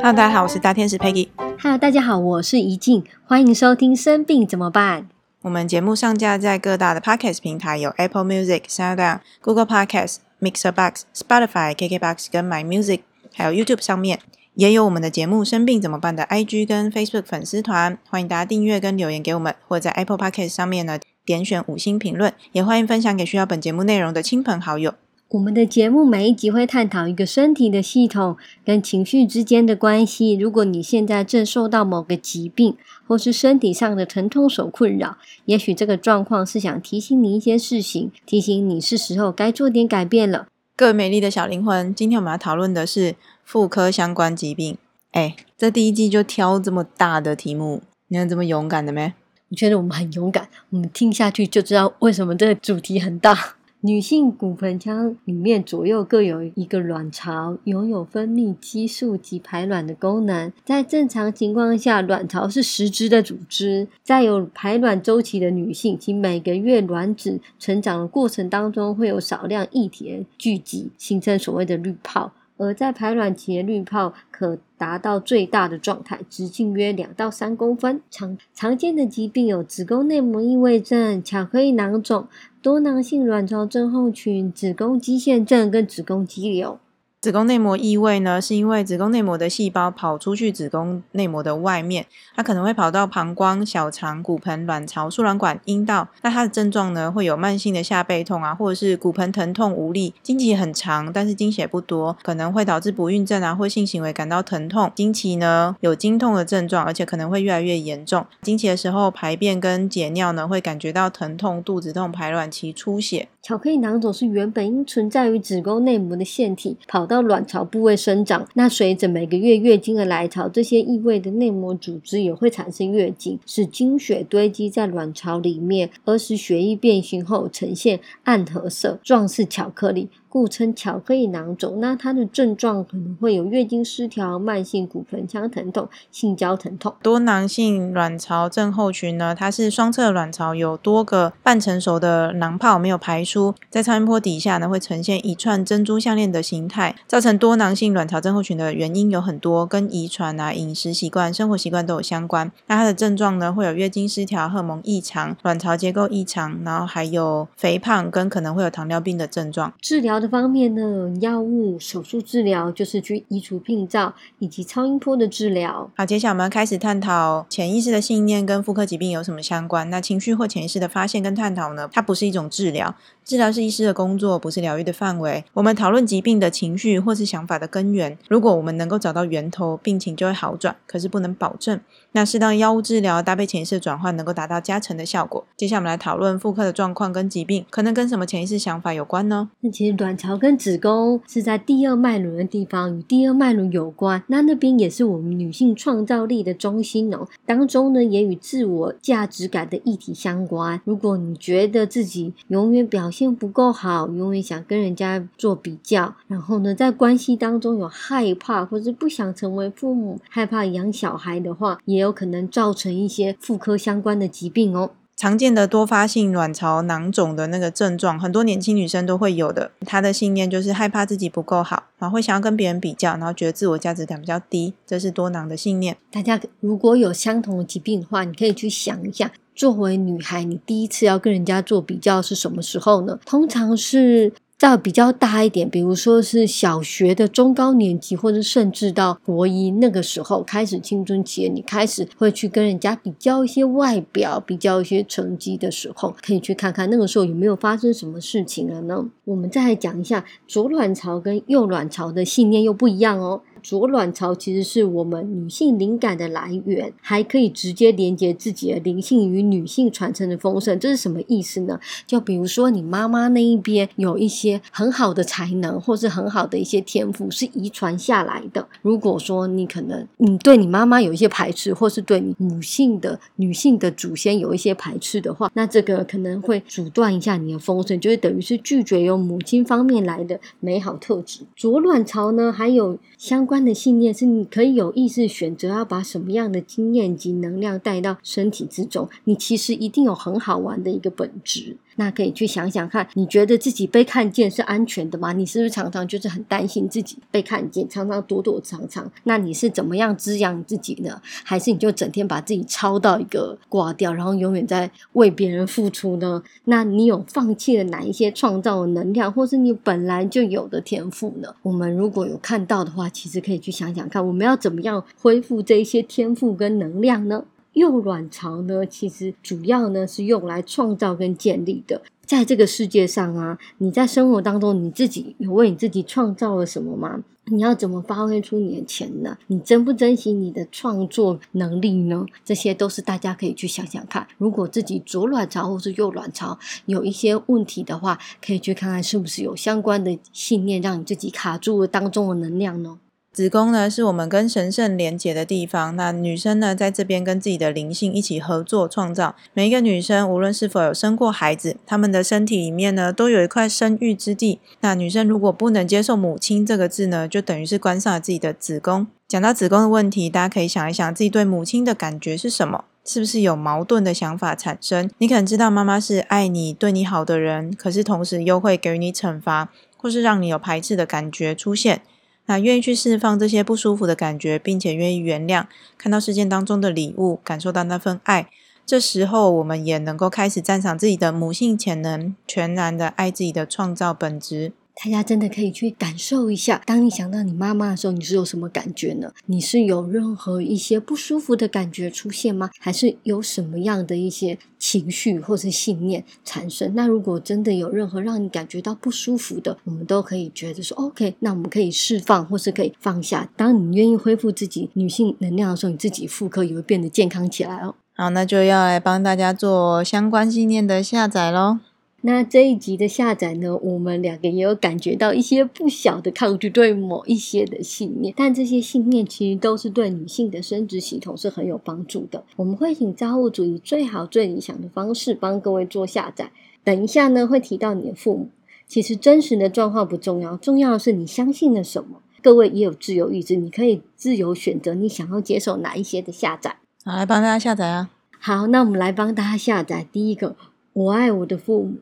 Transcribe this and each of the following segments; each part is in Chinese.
Hello，大家好，我是大天使 Peggy。Hello，大家好，我是怡静，欢迎收听《生病怎么办》。我们节目上架在各大的 Podcast 平台，有 Apple Music、SoundOn、Google Podcast、Mixer Box、Spotify、KKBox 跟 My Music，还有 YouTube 上面，也有我们的节目《生病怎么办》的 IG 跟 Facebook 粉丝团，欢迎大家订阅跟留言给我们，或者在 Apple Podcast 上面呢点选五星评论，也欢迎分享给需要本节目内容的亲朋好友。我们的节目每一集会探讨一个身体的系统跟情绪之间的关系。如果你现在正受到某个疾病或是身体上的疼痛所困扰，也许这个状况是想提醒你一些事情，提醒你是时候该做点改变了。各位美丽的小灵魂，今天我们要讨论的是妇科相关疾病。哎，这第一季就挑这么大的题目，你有这么勇敢的没？我觉得我们很勇敢，我们听下去就知道为什么这个主题很大。女性骨盆腔里面左右各有一个卵巢，拥有分泌激素及排卵的功能。在正常情况下，卵巢是实质的组织。在有排卵周期的女性，其每个月卵子成长的过程当中，会有少量液体聚集，形成所谓的滤泡。而在排卵期的滤泡可达到最大的状态，直径约两到三公分。常常见的疾病有子宫内膜异位症、巧克力囊肿、多囊性卵巢症候群、子宫肌腺症跟子宫肌瘤。子宫内膜异位呢，是因为子宫内膜的细胞跑出去子宫内膜的外面，它可能会跑到膀胱、小肠、骨盆、卵巢、输卵管、阴道。那它的症状呢，会有慢性的下背痛啊，或者是骨盆疼痛无力，经期很长，但是经血不多，可能会导致不孕症啊，或性行为感到疼痛。经期呢有经痛的症状，而且可能会越来越严重。经期的时候排便跟解尿呢，会感觉到疼痛、肚子痛、排卵期出血。巧克力囊肿是原本应存在于子宫内膜的腺体跑到卵巢部位生长，那随着每个月月经的来潮，这些异位的内膜组织也会产生月经，使经血堆积在卵巢里面，而使血液变形后呈现暗褐色，状似巧克力。故称巧克力囊肿。那它的症状可能会有月经失调、慢性骨盆腔疼痛、性交疼痛。多囊性卵巢症候群呢，它是双侧卵巢有多个半成熟的囊泡没有排出，在超音波底下呢会呈现一串珍珠项链的形态。造成多囊性卵巢症候群的原因有很多，跟遗传啊、饮食习惯、生活习惯都有相关。那它的症状呢会有月经失调、荷尔蒙异常、卵巢结构异常，然后还有肥胖跟可能会有糖尿病的症状。治疗的方面呢，药物、手术治疗就是去移除病灶，以及超音波的治疗。好，接下来我们要开始探讨潜意识的信念跟妇科疾病有什么相关。那情绪或潜意识的发现跟探讨呢，它不是一种治疗，治疗是医师的工作，不是疗愈的范围。我们讨论疾病的情绪或是想法的根源，如果我们能够找到源头，病情就会好转，可是不能保证。那适当药物治疗搭配潜意识的转换，能够达到加成的效果。接下来我们来讨论妇科的状况跟疾病，可能跟什么潜意识想法有关呢？那其实卵巢跟子宫是在第二脉轮的地方，与第二脉轮有关。那那边也是我们女性创造力的中心哦。当中呢，也与自我价值感的议题相关。如果你觉得自己永远表现不够好，永远想跟人家做比较，然后呢，在关系当中有害怕或是不想成为父母，害怕养小孩的话，也有可能造成一些妇科相关的疾病哦。常见的多发性卵巢囊肿的那个症状，很多年轻女生都会有的。她的信念就是害怕自己不够好，然后会想要跟别人比较，然后觉得自我价值感比较低，这是多囊的信念。大家如果有相同的疾病的话，你可以去想一下，作为女孩，你第一次要跟人家做比较是什么时候呢？通常是。到比较大一点，比如说是小学的中高年级，或者甚至到国一那个时候开始青春期，你开始会去跟人家比较一些外表、比较一些成绩的时候，可以去看看那个时候有没有发生什么事情了呢？我们再来讲一下左卵巢跟右卵巢的信念又不一样哦。左卵巢其实是我们女性灵感的来源，还可以直接连接自己的灵性与女性传承的丰盛。这是什么意思呢？就比如说你妈妈那一边有一些很好的才能，或是很好的一些天赋是遗传下来的。如果说你可能你对你妈妈有一些排斥，或是对你母性的女性的祖先有一些排斥的话，那这个可能会阻断一下你的丰盛，就是等于是拒绝由母亲方面来的美好特质。左卵巢呢，还有相关的信念是，你可以有意识选择要把什么样的经验及能量带到身体之中。你其实一定有很好玩的一个本质。那可以去想想看，你觉得自己被看见是安全的吗？你是不是常常就是很担心自己被看见，常常躲躲藏藏？那你是怎么样滋养自己呢？还是你就整天把自己操到一个挂掉，然后永远在为别人付出呢？那你有放弃了哪一些创造的能量，或是你本来就有的天赋呢？我们如果有看到的话，其实可以去想想看，我们要怎么样恢复这一些天赋跟能量呢？右卵巢呢，其实主要呢是用来创造跟建立的。在这个世界上啊，你在生活当中，你自己有为你自己创造了什么吗？你要怎么发挥出你的潜能？你珍不珍惜你的创作能力呢？这些都是大家可以去想想看。如果自己左卵巢或是右卵巢有一些问题的话，可以去看看是不是有相关的信念让你自己卡住了当中的能量呢？子宫呢，是我们跟神圣连结的地方。那女生呢，在这边跟自己的灵性一起合作创造。每一个女生，无论是否有生过孩子，她们的身体里面呢，都有一块生育之地。那女生如果不能接受“母亲”这个字呢，就等于是关上了自己的子宫。讲到子宫的问题，大家可以想一想，自己对母亲的感觉是什么？是不是有矛盾的想法产生？你可能知道妈妈是爱你、对你好的人，可是同时又会给你惩罚，或是让你有排斥的感觉出现。那愿意去释放这些不舒服的感觉，并且愿意原谅，看到事件当中的礼物，感受到那份爱，这时候我们也能够开始赞赏自己的母性潜能，全然的爱自己的创造本质。大家真的可以去感受一下，当你想到你妈妈的时候，你是有什么感觉呢？你是有任何一些不舒服的感觉出现吗？还是有什么样的一些情绪或是信念产生？那如果真的有任何让你感觉到不舒服的，我们都可以觉得说，OK，那我们可以释放或是可以放下。当你愿意恢复自己女性能量的时候，你自己妇科也会变得健康起来哦。好，那就要来帮大家做相关信念的下载喽。那这一集的下载呢，我们两个也有感觉到一些不小的抗拒对某一些的信念，但这些信念其实都是对女性的生殖系统是很有帮助的。我们会请造物主以最好最理想的方式帮各位做下载。等一下呢，会提到你的父母，其实真实的状况不重要，重要的是你相信了什么。各位也有自由意志，你可以自由选择你想要接受哪一些的下载。好，来帮大家下载啊。好，那我们来帮大家下载第一个，我爱我的父母。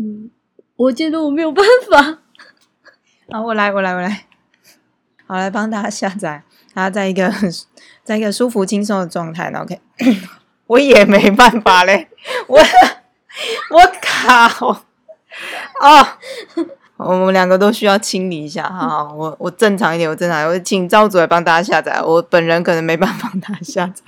嗯，我觉得我没有办法。好，我来，我来，我来。好，来帮大家下载，大家在一个在一个舒服轻松的状态。OK，我也没办法嘞，我我靠！哦，我们两个都需要清理一下。哈，我我正常一点，我正常，我请赵主来帮大家下载。我本人可能没办法帮大家下载。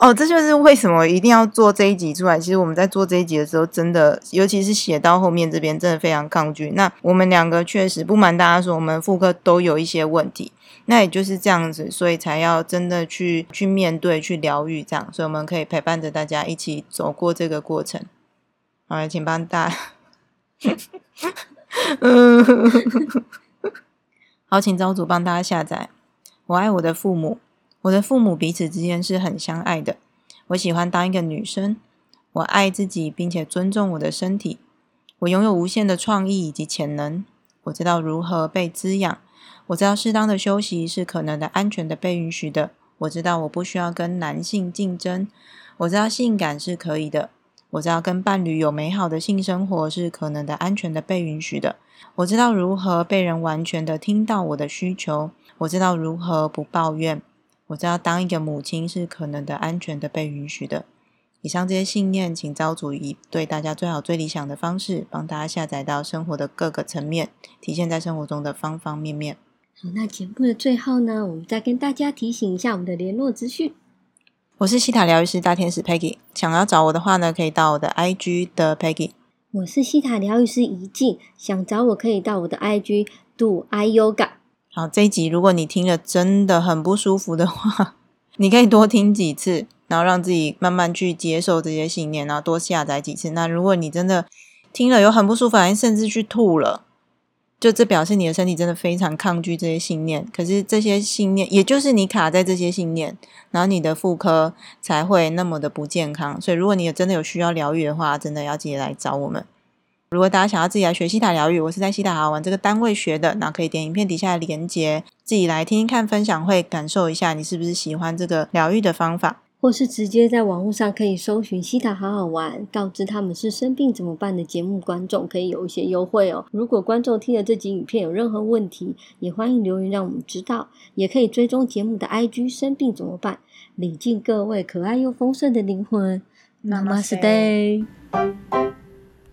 哦，这就是为什么一定要做这一集出来。其实我们在做这一集的时候，真的，尤其是写到后面这边，真的非常抗拒。那我们两个确实不瞒大家说，我们妇科都有一些问题。那也就是这样子，所以才要真的去去面对、去疗愈这样。所以我们可以陪伴着大家一起走过这个过程。好，请帮大家。嗯，好，请招主帮大家下载。我爱我的父母。我的父母彼此之间是很相爱的。我喜欢当一个女生，我爱自己，并且尊重我的身体。我拥有无限的创意以及潜能。我知道如何被滋养。我知道适当的休息是可能的、安全的、被允许的。我知道我不需要跟男性竞争。我知道性感是可以的。我知道跟伴侣有美好的性生活是可能的、安全的、被允许的。我知道如何被人完全的听到我的需求。我知道如何不抱怨。我知道当一个母亲是可能的、安全的、被允许的。以上这些信念，请招主以对大家最好、最理想的方式，帮大家下载到生活的各个层面，体现在生活中的方方面面。好，那节目的最后呢，我们再跟大家提醒一下我们的联络资讯。我是西塔疗愈师大天使 Peggy，想要找我的话呢，可以到我的 IG 的 Peggy。我是西塔疗愈师怡静，想找我可以到我的 IG Do I Yoga。好，这一集如果你听了真的很不舒服的话，你可以多听几次，然后让自己慢慢去接受这些信念，然后多下载几次。那如果你真的听了有很不舒服，甚至去吐了，就这表示你的身体真的非常抗拒这些信念。可是这些信念，也就是你卡在这些信念，然后你的妇科才会那么的不健康。所以如果你真的有需要疗愈的话，真的要记得来找我们。如果大家想要自己来学西塔疗愈，我是在西塔好玩这个单位学的，那可以点影片底下的连接，自己来听听看分享会，感受一下你是不是喜欢这个疗愈的方法。或是直接在网络上可以搜寻“西塔好好玩”，告知他们是生病怎么办的节目观众，可以有一些优惠哦。如果观众听了这集影片有任何问题，也欢迎留言让我们知道，也可以追踪节目的 IG“ 生病怎么办”，礼敬各位可爱又丰盛的灵魂。Namaste。